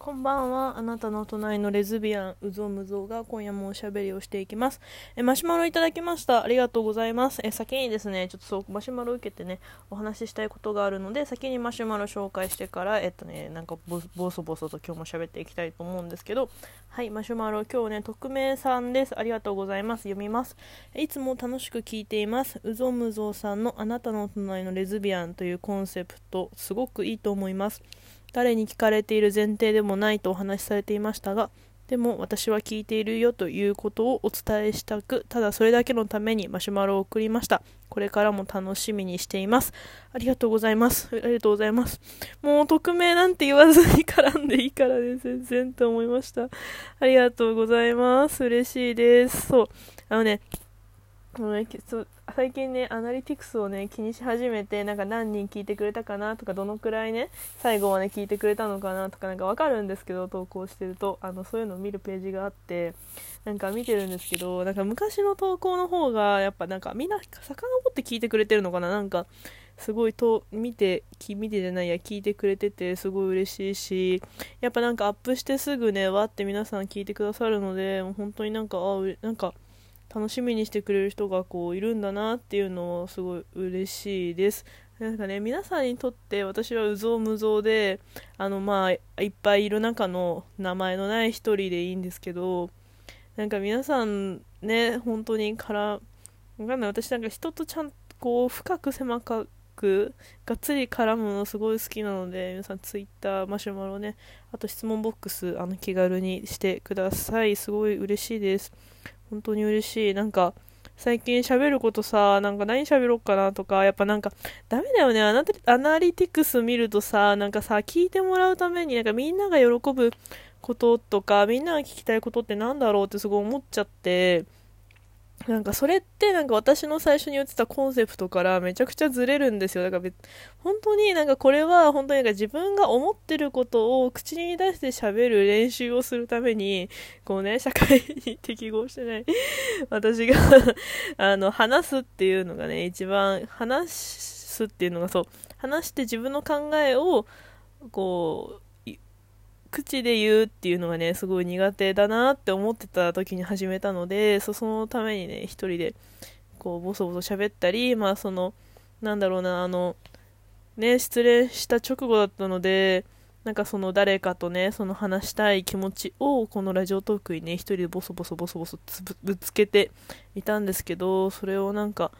こんばんは。あなたの隣のレズビアン、うぞむぞが今夜もおしゃべりをしていきます。え、マシュマロいただきました。ありがとうございます。え、先にですね、ちょっとそう、マシュマロ受けてね、お話ししたいことがあるので、先にマシュマロ紹介してから、えっとね、なんかボボソボソと今日も喋っていきたいと思うんですけど、はい、マシュマロ、今日ね、匿名さんです。ありがとうございます。読みます。いつも楽しく聞いています。うぞむぞさんのあなたの隣のレズビアンというコンセプト、すごくいいと思います。誰に聞かれている前提でもないとお話しされていましたが、でも私は聞いているよということをお伝えしたく、ただそれだけのためにマシュマロを送りました。これからも楽しみにしています。ありがとうございます。ありがとうございます。もう匿名なんて言わずに絡んでいいからで全然と思いました。ありがとうございます。嬉しいです。そう。あのね、もうね、最近ね、アナリティクスをね、気にし始めて、なんか何人聞いてくれたかなとか、どのくらいね、最後まで聞いてくれたのかなとか、なんかわかるんですけど、投稿してると、あの、そういうのを見るページがあって、なんか見てるんですけど、なんか昔の投稿の方が、やっぱなんかみんな遡って聞いてくれてるのかな？なんか、すごいと見て、見てじゃないや、聞いてくれてて、すごい嬉しいし、やっぱなんかアップしてすぐね、わって皆さん聞いてくださるので、もう本当になんか、あ、なんか、楽しみにしてくれる人がこういるんだなっていうのをすごい嬉しいです。なんかね、皆さんにとって私はうぞうむぞうで、あのまあ、いっぱいいる中の名前のない一人でいいんですけど、なんか皆さんね、本当にから、わかんない、私なんか人とちゃんとこう深く狭く、がっつり絡むのすごい好きなので、皆さんツイッター、マシュマロね、あと質問ボックス、あの気軽にしてください。すごい嬉しいです。本当に嬉しい。なんか、最近喋ることさ、なんか何喋ろうかなとか、やっぱなんか、ダメだよね。アナアナリティクス見るとさ、なんかさ、聞いてもらうために、なんかみんなが喜ぶこととか、みんなが聞きたいことってなんだろうってすごい思っちゃって、なんかそれってなんか私の最初に言ってたコンセプトからめちゃくちゃずれるんですよ。だから本当になんかこれは本当になんか自分が思ってることを口に出して喋る練習をするために、こうね、社会に適合してない 私が あの、話すっていうのがね、一番話すっていうのがそう、話して自分の考えをこう、口で言うっていうのがね、すごい苦手だなって思ってた時に始めたので、そのためにね、一人で、こう、ボソボソ喋ったり、まあ、その、なんだろうな、あの、ね、失礼した直後だったので、なんかその誰かとね、その話したい気持ちをこのラジオトークにね、一人でボソボソボソボソぶつけていたんですけど、それをなんか、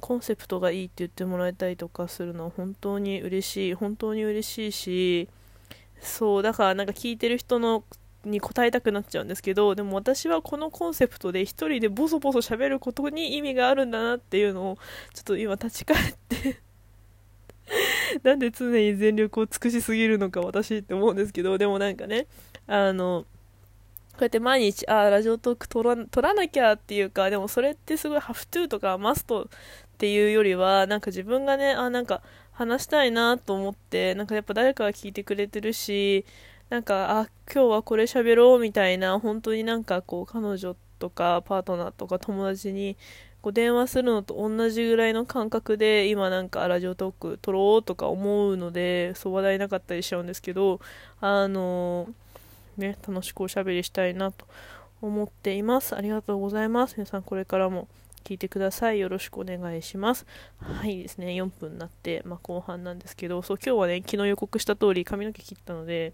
コンセプトがいいって言ってもらえたりとかするのは本当に嬉しい、本当に嬉しいし、そうだからなんか聞いてる人のに答えたくなっちゃうんですけどでも私はこのコンセプトで一人でボソボソ喋ることに意味があるんだなっていうのをちょっと今立ち返って なんで常に全力を尽くしすぎるのか私って思うんですけどでもなんかねあのこうやって毎日、あラジオトーク撮ら撮らなきゃっていうか、でもそれってすごいハフトゥーとかマストっていうよりは、なんか自分がね、あ、なんか話したいなと思って、なんかやっぱ誰かが聞いてくれてるし、なんか、あ、今日はこれ喋ろうみたいな、本当になんかこう、彼女とかパートナーとか友達にこう電話するのと同じぐらいの感覚で今なんかラジオトーク撮ろうとか思うのでそう話題なかったりしちゃうんですけどあのね楽しくおしゃべりしたいなと思っています。ありがとうございます。皆さんこれからも。聞いてください。よろしくお願いします。はいですね、4分になって、まあ、後半なんですけど、そう、今日はね、昨日予告した通り髪の毛切ったので、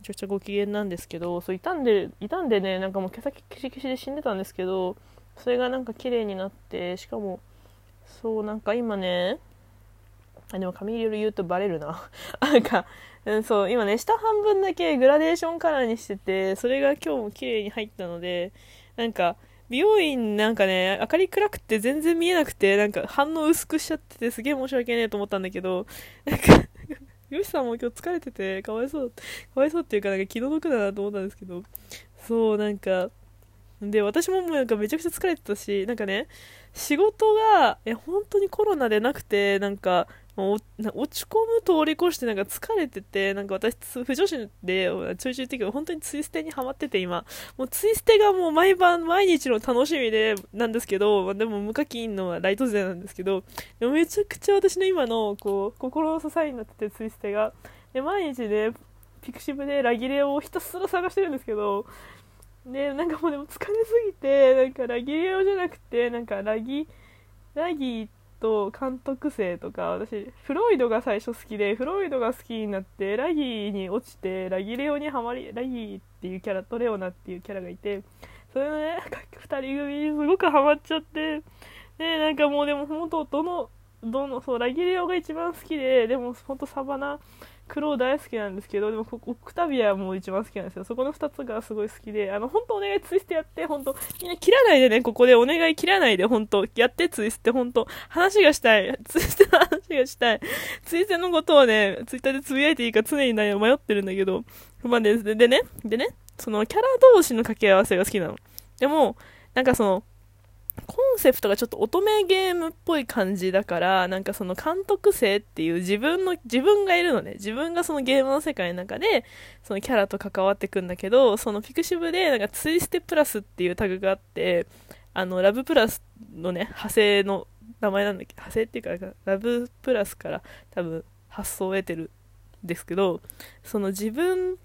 めちゃくちゃご機嫌なんですけど、そう、傷んで、傷んでね、なんかもう毛先キシキシで死んでたんですけど、それがなんか綺麗になって、しかも、そう、なんか今ね、あ、でも髪色言うとバレるな。なんか、うん、そう、今ね、下半分だけグラデーションカラーにしてて、それが今日も綺麗に入ったので、なんか、美容院なんかね、明かり暗くて全然見えなくて、なんか反応薄くしちゃっててすげえ申し訳ねえと思ったんだけど、なんか、よしさんも今日疲れてて、かわいそう、かわいそうっていうかなんか気の毒だなと思ったんですけど、そう、なんか、で、私ももうなんかめちゃくちゃ疲れてたし、なんかね、仕事が、え、本当にコロナでなくて、なんか、落ち込む通り越してなんか疲れてて、なんか私、不女子でちょいちょい的に本当にツイステにハマってて今、もうツイステがもう毎晩毎日の楽しみで、なんですけど、でも無課金のはライト勢なんですけど、でもめちゃくちゃ私の今の、こう、心の支えになっててツイステが。で、毎日ね、ピクシブでラギレをひたすら探してるんですけどでなんかもうでも疲れすぎてなんかラギレオじゃなくてなんかラギラギと監督生とか私フロイドが最初好きでフロイドが好きになってラギーに落ちてラギレオにはまりラギーっていうキャラとレオナっていうキャラがいてそれのね2人組にすごくハマっちゃってでなんかもうでも本当どのどのそうラギレオが一番好きででも本当サバナクロー大好きなんですけどでもオクタビアも一番好きなんですよ。そこの2つがすごい好きであの本当お願いツイステやって本当みんな切らないでねここでお願い切らないで本当やってツイステ本当話がしたい。ツイステの話がしたい。ツイステのことをねツイッターでつぶやいていいか常に、迷ってるんだけどまあででねでねそのキャラ同士の掛け合わせが好きなの。でもなんかそのコンセプトがちょっと乙女ゲームっぽい感じだから、なんかその監督性っていう自分の、自分がいるのね。自分がそのゲームの世界の中で、そのキャラと関わってくんだけど、そのピクシブでなんかツイステプラスっていうタグがあって、あの、ラブプラスのね、派生の名前なんだっけ？派生っていうか、ラブプラスから多分発想を得てるんですけど、その自分っ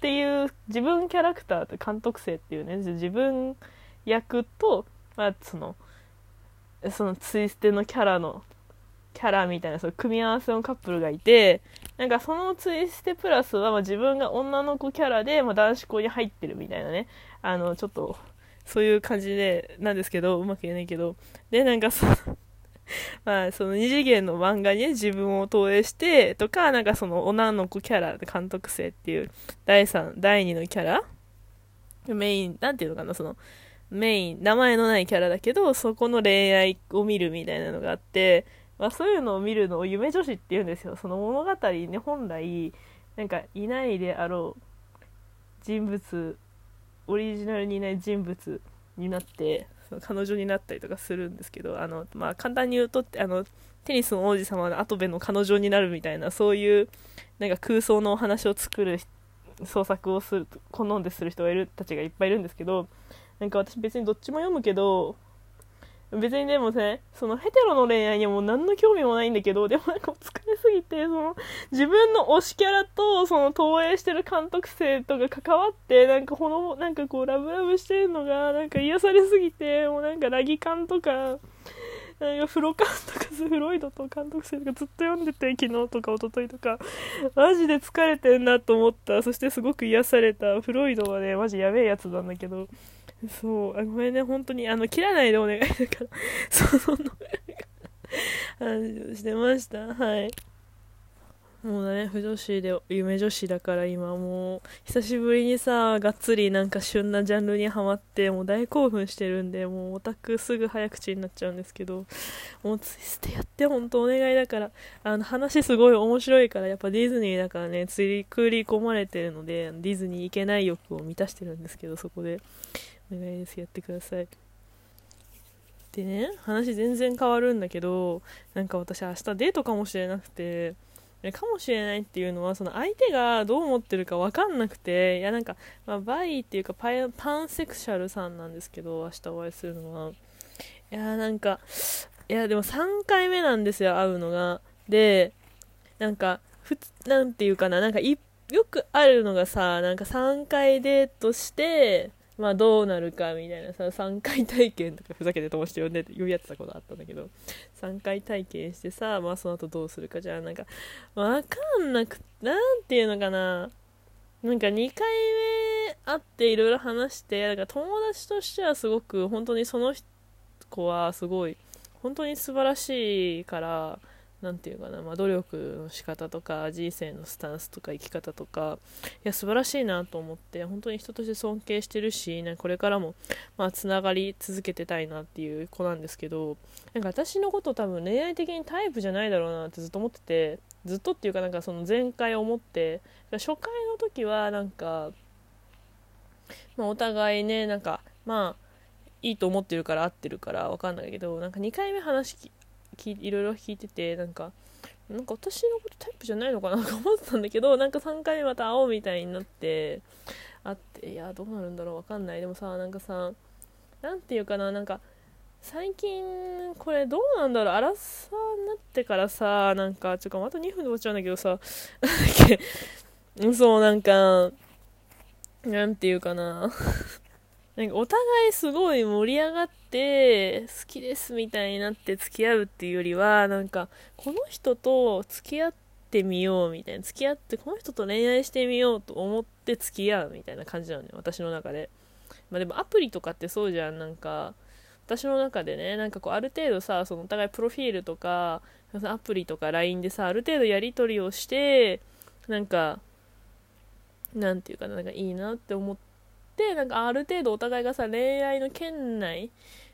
ていう、自分キャラクターと監督性っていうね、自分役と、まあ、そのそのツイステのキャラのキャラみたいなその組み合わせのカップルがいてなんかそのツイステプラスはま自分が女の子キャラで、まあ、男子校に入ってるみたいなね。あのちょっとそういう感じでなんですけどうまく言えないけど。でなんかその まあ、その二次元の漫画に、ね、自分を投影してとか、なんかその女の子キャラ、監督性っていう第3、第2のキャラ？メイン、なんていうのかな、その、メイン、名前のないキャラだけど、そこの恋愛を見るみたいなのがあって、まあ、そういうのを見るのを夢女子って言うんですよ。その物語ね、本来、なんかいないであろう人物、オリジナルにいない人物になって、その彼女になったりとかするんですけど、あの、まあ、簡単に言うと、あの、テニスの王子様の後部の彼女になるみたいな、そういう、なんか空想のお話を作る創作をする、好んでする人がいる、たちがいっぱいいるんですけど、なんか私別にどっちも読むけど別にでもねそのヘテロの恋愛にはもう何の興味もないんだけどでもなんか疲れすぎてその自分の推しキャラとその投影してる監督生とか関わってなんかほのなんかこうラブラブしてるのがなんか癒されすぎてもうなんかラギ感とかなんかフロカンとかフロイドと監督生とかずっと読んでて昨日とか一昨日とかマジで疲れてんなと思った。そしてすごく癒された。フロイドはねマジやべえやつなんだけど。そう。あごめんね。本当にあの切らないでお願いだから。その話をしてました。はい。もうね、不女子で夢女子だから今もう久しぶりにさがっつりなんか旬なジャンルにはまってもう大興奮してるんでもうオタクすぐ早口になっちゃうんですけどもうツイステやって本当お願いだからあの話すごい面白いからやっぱディズニーだからね釣りくり込まれてるのでディズニー行けない欲を満たしてるんですけどそこで。お願いです。やってください。でね話全然変わるんだけどなんか私明日デートかもしれなくてかもしれないっていうのはその相手がどう思ってるか分かんなくていやなんか、まあ、バイっていうかパンセクシャルさんなんですけど明日お会いするのは。いやなんかいやでも3回目なんですよ会うのが。でなんかふなんていうかななんかよくあるのがさなんか3回デートしてまあどうなるかみたいなさ3回体験とかふざけて友達と呼んで呼び合ってたことあったんだけど3回体験してさまあその後どうするかじゃあなんかわかんなくなんていうのかな。なんか2回目会っていろいろ話してだか友達としてはすごく本当にその子はすごい本当に素晴らしいから何て言うかな、まあ、努力の仕方とか人生のスタンスとか生き方とかいや素晴らしいなと思って本当に人として尊敬してるし、ね、これからもまあつながり続けてたいなっていう子なんですけどなんか私のこと多分恋愛的にタイプじゃないだろうなってずっと思っててずっとっていうかなんかその前回思って初回の時はなんか、まあ、お互いねなんかまあいいと思ってるから合ってるから分かんないけどなんか2回目話いろいろ聞いててなんかなんか私のことタイプじゃないのかなと思ってたんだけど なんか3回目また会おうみたいになって会っていやどうなるんだろうわかんないでもさなんかさなんていうかななんか最近これどうなんだろうアラサーになってからさなんかちょっとまた2分で終わっちゃうんだけどさそう、なんか、なんていうかな。なんかお互いすごい盛り上がって好きですみたいになって付き合うっていうよりはなんかこの人と付き合ってみようみたいな付き合ってこの人と恋愛してみようと思って付き合うみたいな感じなのね私の中で。まあでもアプリとかってそうじゃん。なんか私の中でねなんかこうある程度さそのお互いプロフィールとかアプリとか LINE でさある程度やり取りをしてなんかなんていうかななんかいいなって思ってなんかある程度お互いがさ恋愛の圏内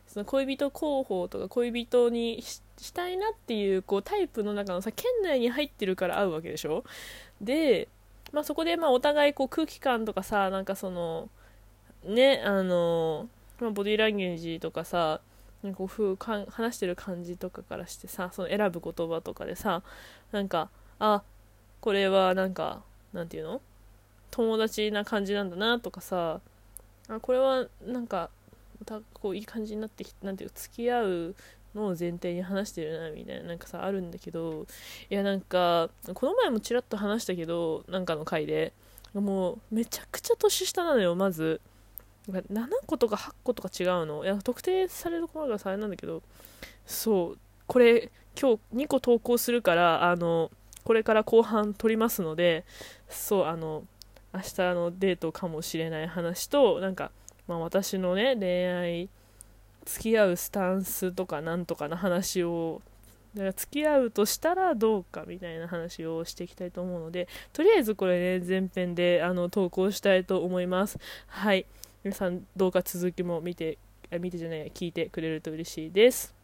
その恋人候補とか恋人にしたいなっていうこうタイプの中のさ圏内に入ってるから会うわけでしょ？で、まあ、そこでまあお互いこう空気感とかさなんかそのねあのまあ、ボディーランゲージとかさなんかこうふうか話してる感じとかからしてさその選ぶ言葉とかでさなんかあこれはなんかなんていうの？友達な感じなんだなとかさあこれはなんかまたこういい感じになってきてなんていう付き合うのを前提に話してるなみたいななんかさあるんだけどいやなんかこの前もちらっと話したけどなんかの回でもうめちゃくちゃ年下なのよまず。7個とか8個とか違うの。いや特定されるとことがさあれなんだけどそう。これ今日2個投稿するからあのこれから後半撮りますのでそうあの明日のデートかもしれない話となんか、まあ、私のね恋愛付き合うスタンスとかなんとかの話をだから付き合うとしたらどうかみたいな話をしていきたいと思うのでとりあえずこれね前編であの投稿したいと思います。はい。皆さんどうか続きも見て見てじゃない聞いてくれると嬉しいです。